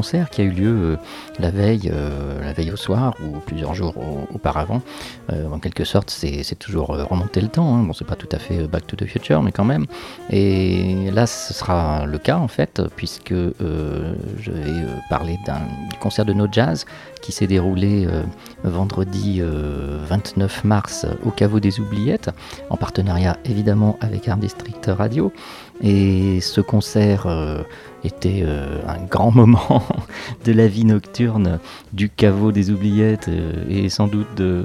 Concert qui a eu lieu euh, la veille, euh, la veille au soir ou plusieurs jours auparavant. Euh, en quelque sorte, c'est toujours remonter le temps. Hein. Bon, c'est pas tout à fait Back to the Future, mais quand même. Et là, ce sera le cas en fait, puisque je vais parler d'un concert de No Jazz qui s'est déroulé vendredi 29 mars au caveau des Oubliettes, en partenariat évidemment avec Art District Radio. Et ce concert était euh, un grand moment de la vie nocturne du caveau des oubliettes euh, et sans doute de,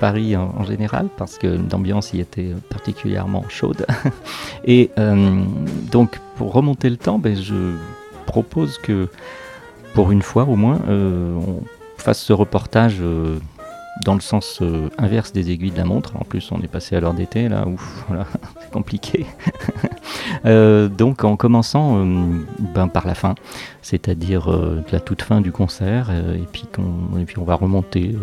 Paris en, général, parce que l'ambiance y était particulièrement chaude. et euh, donc, pour remonter le temps, ben, je propose que, pour une fois au moins, on fasse ce reportage dans le sens inverse des aiguilles de la montre. En plus, on est passé à l'heure d'été, là, ouf, voilà, c'est compliqué. Euh, donc en commençant euh, ben, par la fin, c'est-à-dire euh, la toute fin du concert, et, puis et puis on va remonter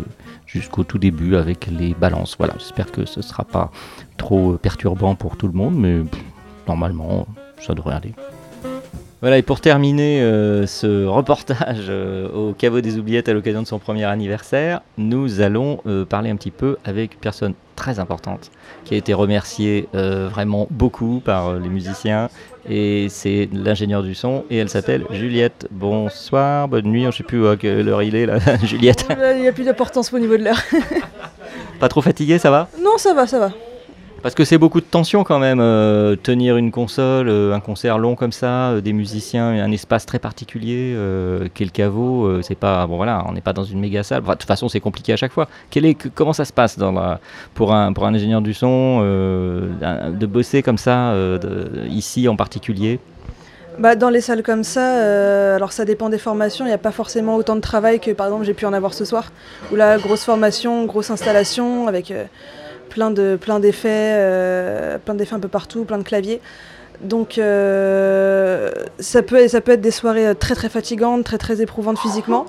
jusqu'au tout début avec les balances. Voilà, j'espère que ce ne sera pas trop perturbant pour tout le monde, mais normalement ça devrait aller. Voilà, et pour terminer ce reportage au caveau des oubliettes à l'occasion de son premier anniversaire, nous allons parler un petit peu avec une personne très importante qui a été remerciée euh, vraiment beaucoup par euh, les musiciens et c'est l'ingénieur du son et elle s'appelle Juliette. Bonsoir, bonne nuit, je ne sais plus à quelle heure il est là, Juliette. Il n'y a plus d'importance au niveau de l'heure. Pas trop fatigué, ça va? Non, ça va, ça va. Parce que c'est beaucoup de tension quand même, euh, tenir une console, euh, un concert long comme ça, euh, des musiciens, un espace très particulier, qu'est le caveau, c'est pas bon voilà, on n'est pas dans une méga salle. de toute façon, c'est compliqué à chaque fois. Quel comment ça se passe pour un pour un ingénieur du son de bosser comme ça ici en particulier? Bah, dans les salles comme ça, alors ça dépend des formations, il n'y a pas forcément autant de travail que par exemple j'ai pu en avoir ce soir, où là, grosse formation, grosse installation avec plein de plein d'effets, euh, plein d'effets un peu partout, plein de claviers. Donc euh, ça, peut, ça peut être des soirées très très fatigantes, très très éprouvantes physiquement.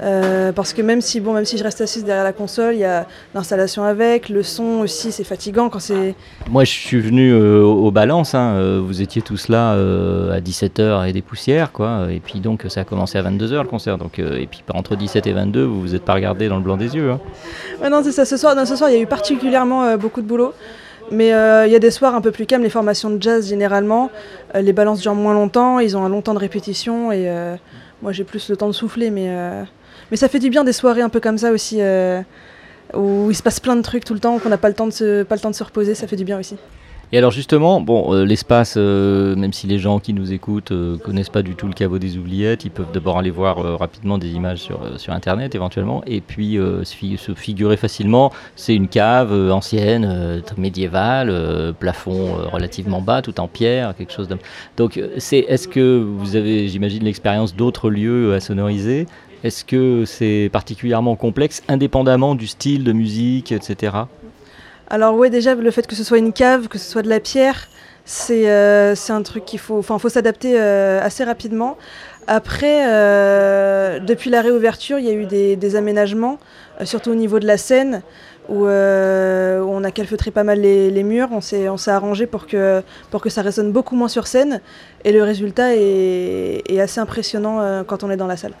Euh, parce que même si, bon, même si je reste assise derrière la console, il y a l'installation avec, le son aussi, c'est fatigant quand c'est... Moi, je suis venu au, Balance, hein, vous étiez tous là à 17h et des poussières, quoi, et puis donc ça a commencé à 22h le concert, donc, et puis entre 17 et 22, vous vous êtes pas regardé dans le blanc des yeux. Hein non, c'est ça. Ce soir, ce soir, il y a eu particulièrement euh, beaucoup de boulot. Mais euh, il y a des soirs un peu plus calmes. Les formations de jazz, généralement, euh, les balances durent moins longtemps. Ils ont un long temps de répétition. Et moi, j'ai plus le temps de souffler. Mais, mais ça fait du bien des soirées un peu comme ça aussi, où il se passe plein de trucs tout le temps, qu'on n'a pas, le temps de pas le temps de se reposer. Ça fait du bien aussi. Et alors justement, bon, euh, l'espace, euh, même si les gens qui nous écoutent euh, connaissent pas du tout le caveau des oubliettes, ils peuvent d'abord aller voir rapidement des images sur, sur Internet éventuellement, et puis se, figurer facilement, c'est une cave ancienne, médiévale, plafond relativement bas, tout en pierre, quelque chose de... Donc est-ce que vous avez, j'imagine, l'expérience d'autres lieux à sonoriser? Est-ce que c'est particulièrement complexe, indépendamment du style de musique, etc. Alors oui, déjà, le fait que ce soit une cave, que ce soit de la pierre, c'est euh, un truc qu'il faut, s'adapter euh, assez rapidement. Après, euh, depuis la réouverture, il y a eu des, aménagements, surtout au niveau de la scène, où, on a calfeutré pas mal les, murs. On s'est arrangé pour que ça résonne beaucoup moins sur scène. Et le résultat est, assez impressionnant quand on est dans la salle.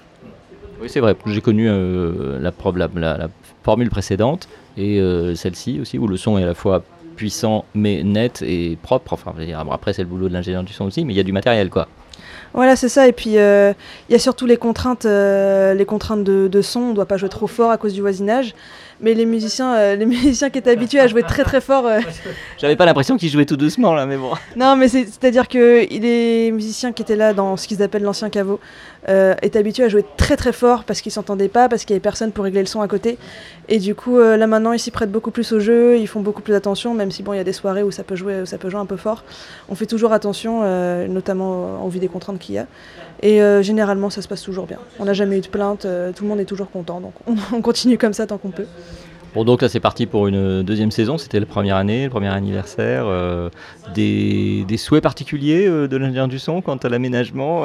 Oui, c'est vrai. J'ai connu la, la, la, formule précédente et euh, celle-ci aussi, où le son est à la fois puissant mais net et propre. Enfin, après, c'est le boulot de l'ingénieur du son aussi, mais il y a du matériel, quoi. Voilà, c'est ça. Et puis, il y a surtout les contraintes, les contraintes de, de, son. On ne doit pas jouer trop fort à cause du voisinage mais les musiciens, euh, les musiciens qui étaient habitués à jouer très très fort. Euh, J'avais pas l'impression qu'ils jouaient tout doucement là, mais bon. Non, mais c'est-à-dire que les musiciens qui étaient là dans ce qu'ils appellent l'ancien caveau euh, étaient habitués à jouer très très fort parce qu'ils s'entendaient pas, parce qu'il y avait personne pour régler le son à côté. Et du coup, là maintenant, ils s'y prêtent beaucoup plus au jeu, ils font beaucoup plus attention, même si bon, il y a des soirées où ça peut jouer, ça peut jouer un peu fort. On fait toujours attention, notamment en vue des contraintes qu'il y a. Et généralement, ça se passe toujours bien. On n'a jamais eu de plainte, tout le monde est toujours content, donc on continue comme ça tant qu'on peut. Bon, donc là, c'est parti pour une deuxième saison. C'était la première année, le premier anniversaire. Euh, des, souhaits particuliers euh, de l'ingénieur du son quant à l'aménagement?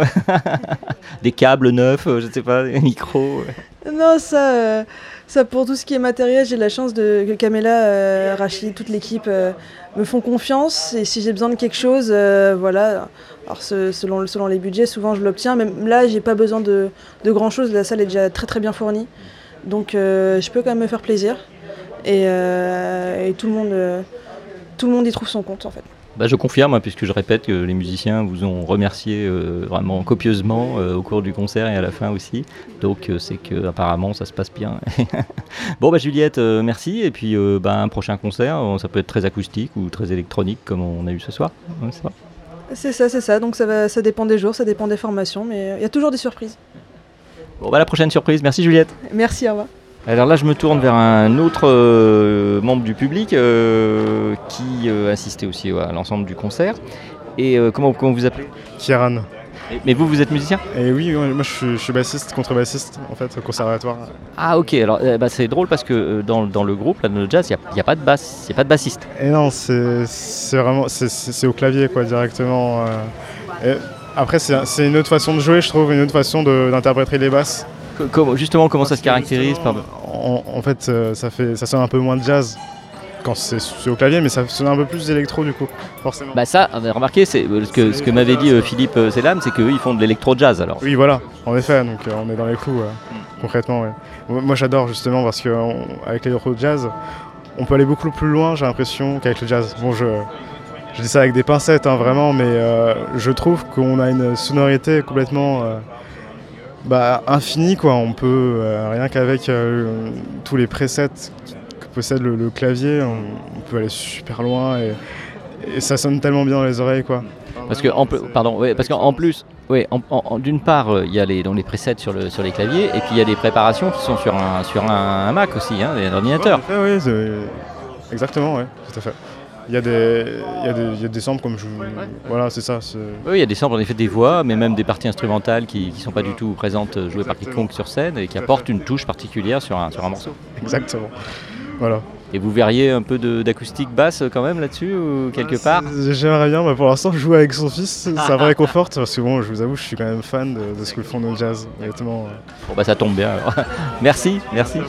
Des câbles neufs, euh, je ne sais pas, des micros Non, ça, ça, pour tout ce qui est matériel, j'ai la chance de, que Camilla, Rachid, toute l'équipe me font confiance. Et si j'ai besoin de quelque chose, voilà. Alors, selon, selon les budgets, souvent je l'obtiens. Même là, j'ai pas besoin de, de grand chose. La salle est déjà très très bien fournie. Donc, je peux quand même me faire plaisir. Euh, et, tout, le monde, euh, tout le monde y trouve son compte en fait. Bah, je confirme, hein, puisque je répète que les musiciens vous ont remercié euh, vraiment copieusement au cours du concert et à la fin aussi. Donc c'est que apparemment ça se passe bien. bon bah Juliette, merci. Et puis bah, un prochain concert, ça peut être très acoustique ou très électronique comme on a eu ce soir. c'est ça, c'est ça. Donc ça, va, ça dépend des jours, ça dépend des formations, mais il y a toujours des surprises. Bon bah la prochaine surprise. Merci Juliette. Merci, au revoir. Alors là, je me tourne vers un autre euh, membre du public euh, qui euh, assistait aussi à l'ensemble du concert. Et comment, comment vous appelez Kieran. mais vous, vous êtes musicien? Et oui, moi je suis, bassiste, contrebassiste en fait au conservatoire. Ah ok, alors eh ben, c'est drôle parce que dans, le groupe, là, dans le jazz, il n'y a, pas de basse, il a pas de bassiste. Et non, c'est vraiment, c'est au clavier quoi directement. après, c'est une autre façon de jouer, je trouve, une autre façon d'interpréter les basses justement, comment ça se caractérise en, fait, euh, ça fait, ça sonne un peu moins de jazz quand c'est au clavier, mais ça sonne un peu plus d'électro du coup, forcément. Bah ça, on a remarqué, c'est ce que, ce que m'avait dit euh, Philippe Selam, c'est qu'eux ils font de l'électro-jazz alors. Oui, voilà, en effet, donc euh, on est dans les clous, mm. concrètement. Moi j'adore justement parce qu'avec l'électro-jazz, on peut aller beaucoup plus loin, j'ai l'impression, qu'avec le jazz. Bon, je, je dis ça avec des pincettes, hein, vraiment, mais je trouve qu'on a une sonorité complètement bah, infini quoi. On peut euh, rien qu'avec euh, tous les presets que possède le, clavier, on, peut aller super loin et, ça sonne tellement bien dans les oreilles quoi. Parce que en, pardon, parce qu'en plus, d'une part, euh, il y a les, les presets sur, le, sur les claviers, et puis il y a des préparations qui sont sur un, sur un, Mac aussi, hein, un ordinateur. oui, exactement, oui, tout à fait. Il y, a des, il, y a des, il y a des samples comme je. Voilà, c'est ça. Oui, il y a des samples en effet des voix, mais même des parties instrumentales qui ne sont pas du tout présentes euh, jouées par quiconque sur scène et qui apportent une touche particulière sur un, sur un morceau. Exactement. Voilà. Et vous verriez un peu d'acoustique basse quand même là-dessus ou quelque part J'aimerais bien, mais pour l'instant jouer avec son fils, ça va réconforte parce que bon, je vous avoue, je suis quand même fan de, ce que font nos jazz, honnêtement. Bon bah ça tombe bien alors. merci, merci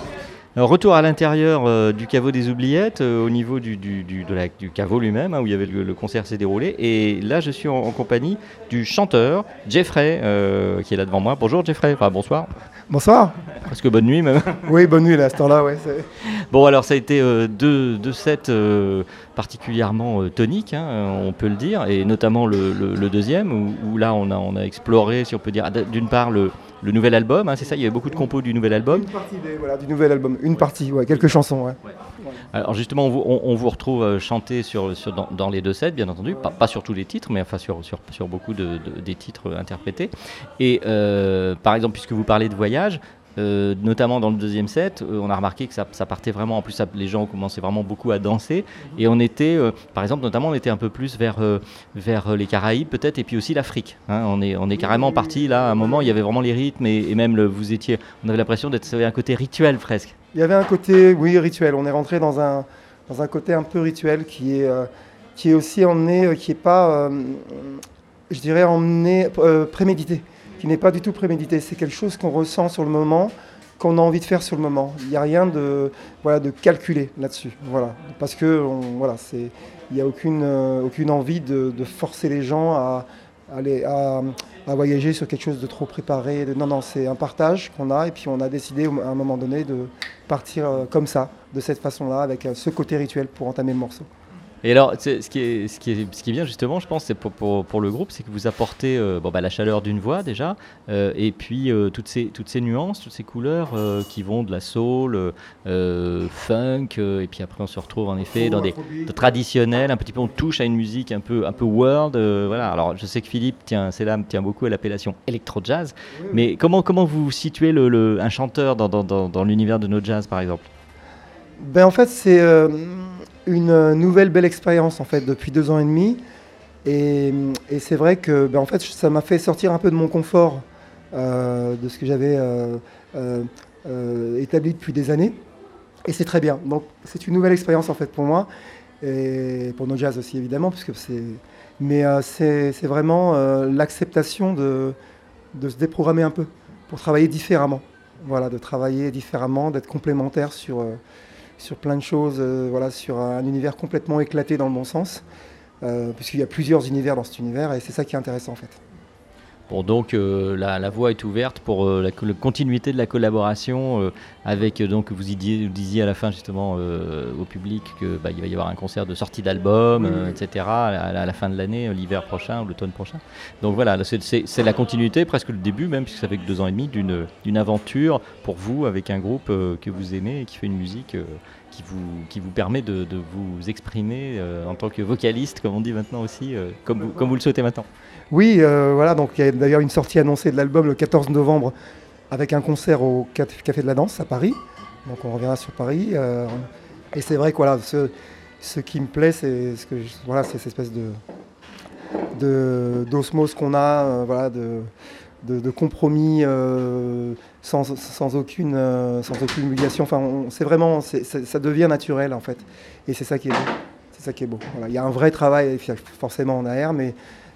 retour à l'intérieur euh, du caveau des oubliettes, euh, au niveau du, du, caveau lui-même, hein, où il y avait le, concert s'est déroulé. Et là, je suis en, compagnie du chanteur Jeffrey, euh, qui est là devant moi. Bonjour Jeffrey, enfin bonsoir. Bonsoir. Parce que bonne nuit même. Oui, bonne nuit à ce temps-là, ouais. Bon, alors ça a été deux, sets particulièrement toniques, hein, on peut le dire, et notamment le, deuxième, où, là on a, on a exploré, si on peut dire, d'une part le le nouvel album, hein, c'est ça Il y avait beaucoup de compos du nouvel album Une partie voilà, du nouvel album, une partie, ouais, quelques chansons. Ouais. Alors justement, on vous, retrouve euh, chanter sur, sur dans, les deux sets, bien entendu, pas, sur tous les titres, mais enfin sur, sur, sur beaucoup de, des titres interprétés. Et euh, par exemple, puisque vous parlez de voyage, euh, notamment dans le deuxième set, euh, on a remarqué que ça, partait vraiment, en plus les gens commençaient vraiment beaucoup à danser, et on était, euh, par exemple, notamment on était un peu plus vers, vers les Caraïbes peut-être, et puis aussi l'Afrique. Hein. on, est, on est carrément parti là, à un moment, il y avait vraiment les rythmes, et, même le, vous étiez, on avait l'impression d'être un côté rituel presque. Il y avait un côté, oui, rituel, on est rentré dans un, dans un côté un peu rituel qui est, qui est aussi emmené, qui n'est pas, je dirais, emmené, prémédité qui n'est pas du tout prémédité. C'est quelque chose qu'on ressent sur le moment, qu'on a envie de faire sur le moment. Il n'y a rien de, voilà, de calculé là-dessus. Voilà. Parce que voilà, il n'y a aucune, euh, aucune envie de, forcer les gens à, aller, à, voyager sur quelque chose de trop préparé. non, non, c'est un partage qu'on a et puis on a décidé à un moment donné de partir euh, comme ça, de cette façon-là, avec euh, ce côté rituel pour entamer le morceau. Et alors, ce qui, est, ce, qui est, ce qui est bien justement, je pense, c'est pour, pour, pour, le groupe, c'est que vous apportez euh, bon, bah, la chaleur d'une voix déjà, euh, et puis euh, toutes, ces, toutes ces nuances, toutes ces couleurs qui vont de la soul, funk, et puis après on se retrouve en effet dans des traditionnels, un petit peu on touche à une musique un peu, un peu world. voilà. Alors je sais que Philippe tient, c'est là, tient beaucoup à l'appellation électro-jazz, mais comment, comment vous situez le, le, un chanteur dans, dans, dans, dans l'univers de nos jazz par exemple? Ben, En fait, c'est une nouvelle belle expérience en fait depuis deux ans et demi. Et, c'est vrai que ben, en fait, ça m'a fait sortir un peu de mon confort euh, de ce que j'avais euh, euh, établi depuis des années. Et c'est très bien. Donc c'est une nouvelle expérience en fait pour moi et pour nos jazz aussi évidemment, puisque c'est. Mais c'est vraiment l'acceptation de, de se déprogrammer un peu pour travailler différemment. Voilà, de travailler différemment, d'être complémentaire sur sur plein de choses, euh, voilà, sur un univers complètement éclaté dans le bon sens, euh, puisqu'il y a plusieurs univers dans cet univers, et c'est ça qui est intéressant en fait. Bon, donc euh, la, voie est ouverte pour la, continuité de la collaboration avec, donc vous disiez, à la fin justement au public qu'il bah, va y avoir un concert de sortie d'album, etc. À, la fin de l'année, l'hiver prochain ou l'automne prochain. Donc voilà, c'est la continuité, presque le début même, puisque ça fait que deux ans et demi, d'une aventure pour vous avec un groupe que vous aimez et qui fait une musique qui vous, qui vous permet de, vous exprimer euh, en tant que vocaliste, comme on dit maintenant aussi, euh, comme, vous, comme vous le souhaitez maintenant. Oui, euh, voilà, donc il y a d'ailleurs une sortie annoncée de l'album le 14 novembre avec un concert au Café de la Danse à Paris. Donc on reviendra sur Paris. et c'est vrai que voilà, ce, qui me plaît, c'est ce que voilà, c'est cette espèce de d'osmose qu'on a, voilà, de, de, compromis sans, sans, aucune, euh, sans aucune humiliation. Enfin, c'est vraiment, ça devient naturel en fait. Et c'est ça qui est beau. C'est ça qui est beau. Voilà. Il y a un vrai travail forcément en arrière, mais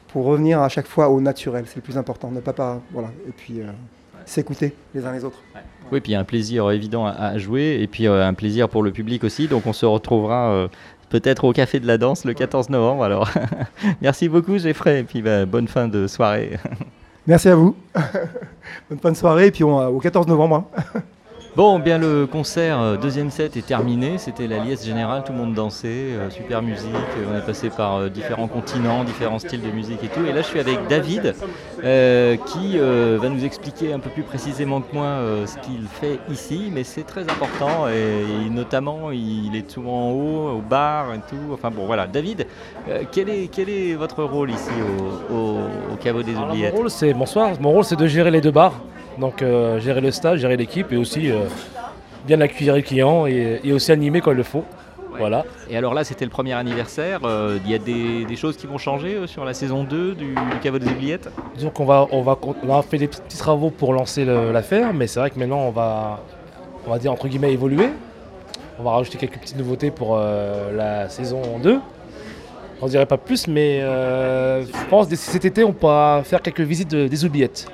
pour revenir à chaque fois au naturel, c'est le plus important. Ne pas, pas voilà. Et puis euh, s'écouter les uns les autres. Oui, puis il y a un plaisir évident à, jouer, et puis euh, un plaisir pour le public aussi. Donc on se retrouvera peut-être au Café de la Danse le 14 novembre. Alors, merci beaucoup, Geoffrey, et puis bah, bonne fin de soirée. Merci à vous. Bonne fin de soirée et puis on, au 14 novembre. Hein. Bon, bien le concert, euh, deuxième set est terminé. C'était la liesse générale, tout le monde dansait, euh, super musique. Euh, on est passé par différents continents, différents styles de musique et tout. Et là, je suis avec David qui va nous expliquer un peu plus précisément que moi ce qu'il fait ici. Mais c'est très important et, notamment, il est souvent en haut, au bar et tout. Enfin bon, voilà. David, quel, est, quel est votre rôle ici au, Caveau des Oubliettes Mon rôle, c'est bonsoir. Mon rôle, c'est de gérer les deux bars. Donc euh, gérer le stage, gérer l'équipe et aussi euh, bien accueillir les clients et, aussi animer quand il le faut. Voilà. Et alors là, c'était le premier anniversaire. Euh, il y a des, choses qui vont changer sur la saison 2 du, Caveau des Oubliettes? Disons qu'on va, on va, on a fait des petits travaux pour lancer l'affaire, mais c'est vrai que maintenant, on va, on va dire entre guillemets évoluer. On va rajouter quelques petites nouveautés pour la saison 2. On ne dirait pas plus, mais je pense que cet été, on pourra faire quelques visites des oubliettes.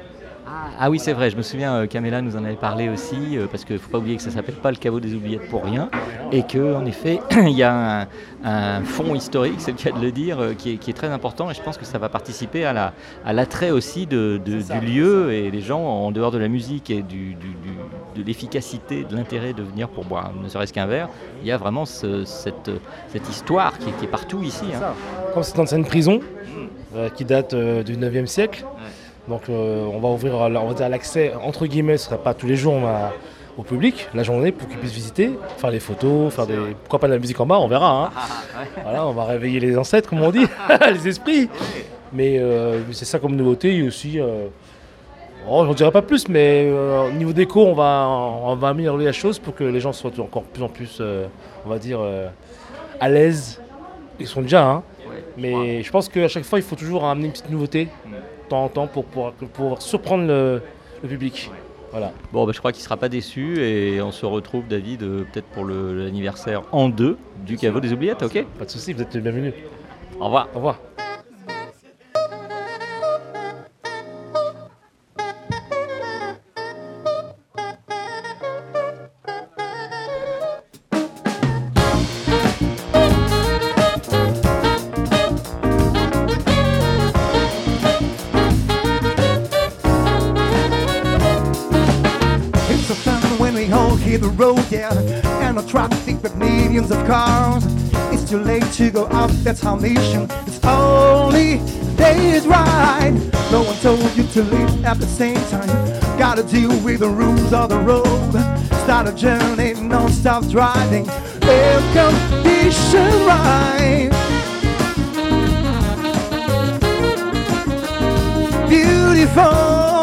Ah oui, c'est vrai, je me souviens, euh, Camilla nous en avait parlé aussi, euh, parce qu'il ne faut pas oublier que ça ne s'appelle pas le caveau des oubliettes pour rien, et qu'en effet, il y a un, fond historique, c'est le cas de le dire, euh, qui, est, très important, et je pense que ça va participer à l'attrait aussi de, du lieu, et les gens, en dehors de la musique et du, de l'efficacité, de l'intérêt de venir pour boire ne serait-ce qu'un verre, il y a vraiment cette, cette, histoire qui, est partout ici. Hein. Comme c'est dans une prison, qui date du 9e siècle, donc euh, on va ouvrir on va l'accès, entre guillemets, ce ne sera pas tous les jours au public, la journée, pour qu'ils puissent visiter, faire des photos, faire des. Pourquoi pas de la musique en bas, on verra. Hein. Ah, voilà, on va réveiller les ancêtres, comme on dit, les esprits. Mais euh, c'est ça comme nouveauté. Et aussi, euh, oh, j'en dirais pas plus, mais au niveau déco, on va, on va améliorer la chose pour que les gens soient encore plus en plus, on va dire, à l'aise. Ils sont déjà, hein. Mais je pense qu'à chaque fois, il faut toujours amener une petite nouveauté temps en temps pour pouvoir, surprendre le, public. Voilà. Bon, bah, je crois qu'il ne sera pas déçu et on se retrouve, David, euh, peut-être pour l'anniversaire en deux du caveau des oubliettes, ok Pas de souci, vous êtes bienvenue. Au revoir. Au revoir. Traffic with millions of cars. It's too late to go out, that's our mission. It's only days right. No one told you to leave at the same time. Gotta deal with the rules of the road. Start a journey, non-stop driving. Welcome, condition right. Beautiful.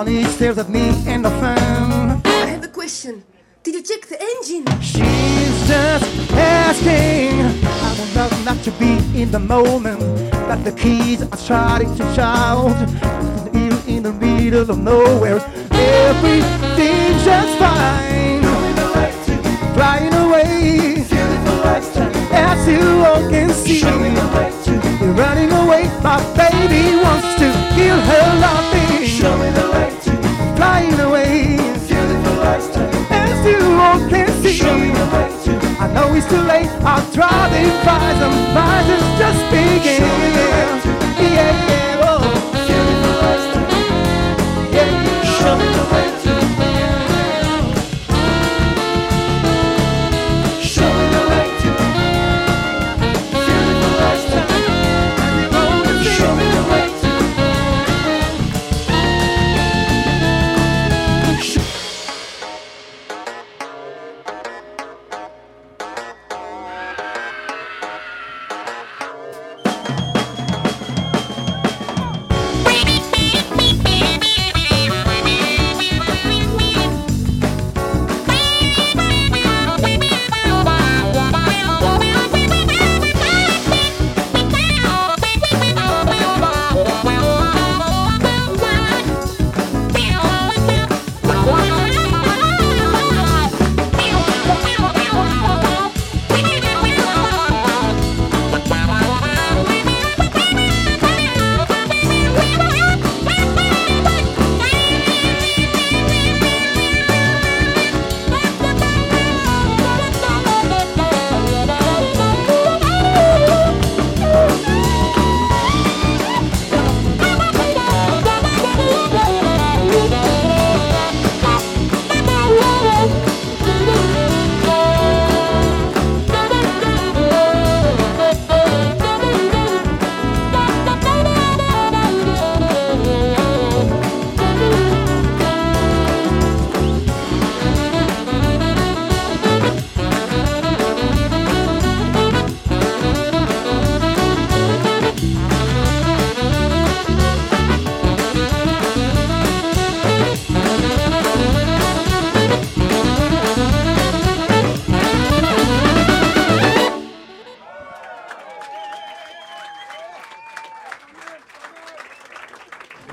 My honey stares at me in the fan. I have a question. Did you check the engine? She's just asking. I would love not to be in the moment, but the keys are starting to shout. You in the middle of nowhere, everything's just fine. Flying away, feel the lifetime as you all can see. You're running away, my baby wants to kill her loving flying away. As you all can see. I know it's too late. I'm try to find some minds. Just beginning. Yeah.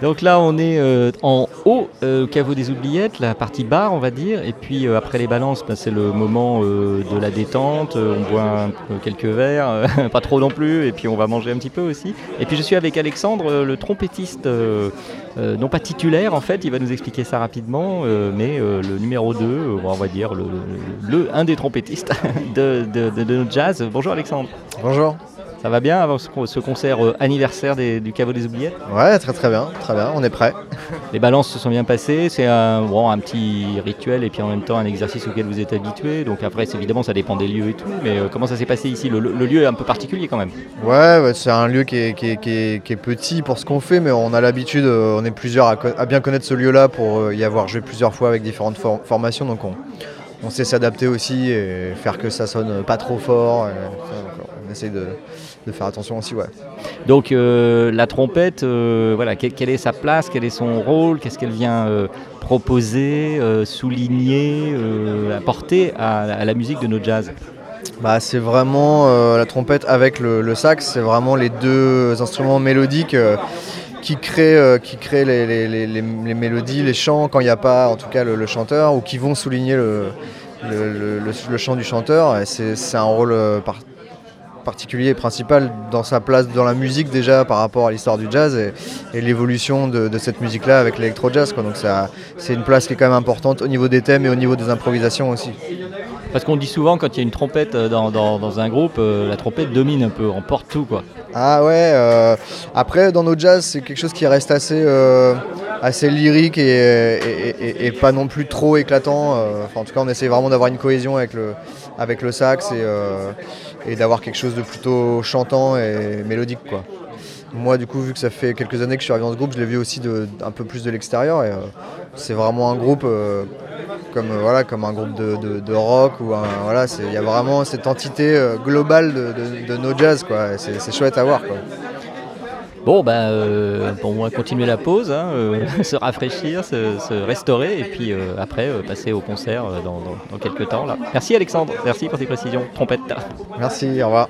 Donc là, on est euh, en haut euh, au caveau des oubliettes, la partie bar, on va dire. Et puis euh, après les balances, ben, c'est le moment de la détente. On boit quelques verres, pas trop non plus. Et puis on va manger un petit peu aussi. Et puis je suis avec Alexandre, le trompettiste, non pas titulaire en fait. Il va nous expliquer ça rapidement, mais le numéro 2, euh, on va dire le, le- un des trompettistes de, de, de- de notre jazz. Bonjour Alexandre. Bonjour. Ça va bien avant ce, ce concert euh, anniversaire des- du caveau des oubliettes? Ouais, très très bien, très bien, on est prêt. Les balances se sont bien passées, c'est un, bon, un petit rituel et puis en même temps un exercice auquel vous êtes habitué. Donc après, évidemment, ça dépend des lieux et tout, mais euh, comment ça s'est passé ici? Le, le lieu est un peu particulier quand même. Ouais, ouais, c'est un lieu qui est, qui est- qui est- qui est petit pour ce qu'on fait, mais on a l'habitude, euh, on est plusieurs à, à bien connaître ce lieu-là pour y avoir joué plusieurs fois avec différentes for- formations, donc on, on sait s'adapter aussi et faire que ça sonne pas trop fort. on essaie de, faire attention aussi, ouais. Donc la trompette, voilà, quelle est sa place, quel est son rôle, qu'est-ce qu'elle vient proposer, souligner, apporter à, la musique de nos jazz? Bah, c'est vraiment la trompette avec le, sax, c'est vraiment les deux instruments mélodiques qui crée, euh, qui crée les, mélodies, les chants quand il n'y a pas en tout cas le, chanteur ou qui vont souligner le, le chant du chanteur. C'est un rôle euh, particulier et principal dans sa place dans la musique déjà par rapport à l'histoire du jazz et, l'évolution de, cette musique-là avec l'électro-jazz. Donc c'est une place qui est quand même importante au niveau des thèmes et au niveau des improvisations aussi. Parce qu'on dit souvent quand il y a une trompette euh, dans, un groupe, la trompette domine un peu, emporte tout quoi. Ah ouais, euh, après dans nos jazz c'est quelque chose qui reste assez, euh, assez lyrique et, pas non plus trop éclatant. Euh, en tout cas on essaie vraiment d'avoir une cohésion avec le, avec le sax et, d'avoir quelque chose de plutôt chantant et mélodique. Quoi. Moi du coup vu que ça fait quelques années que je suis arrivé dans ce groupe, je l'ai vu aussi de, un peu plus de l'extérieur et c'est vraiment un groupe comme, euh, voilà, comme un groupe de, rock. Il y a vraiment cette entité euh, globale de, nos jazz. C'est chouette à voir. Bon, ben, euh, on va continuer la pause, hein, se rafraîchir, se, restaurer, et puis après passer au concert dans, dans, quelques temps. Là. Merci Alexandre, merci pour tes précisions. Trompette. Merci, au revoir.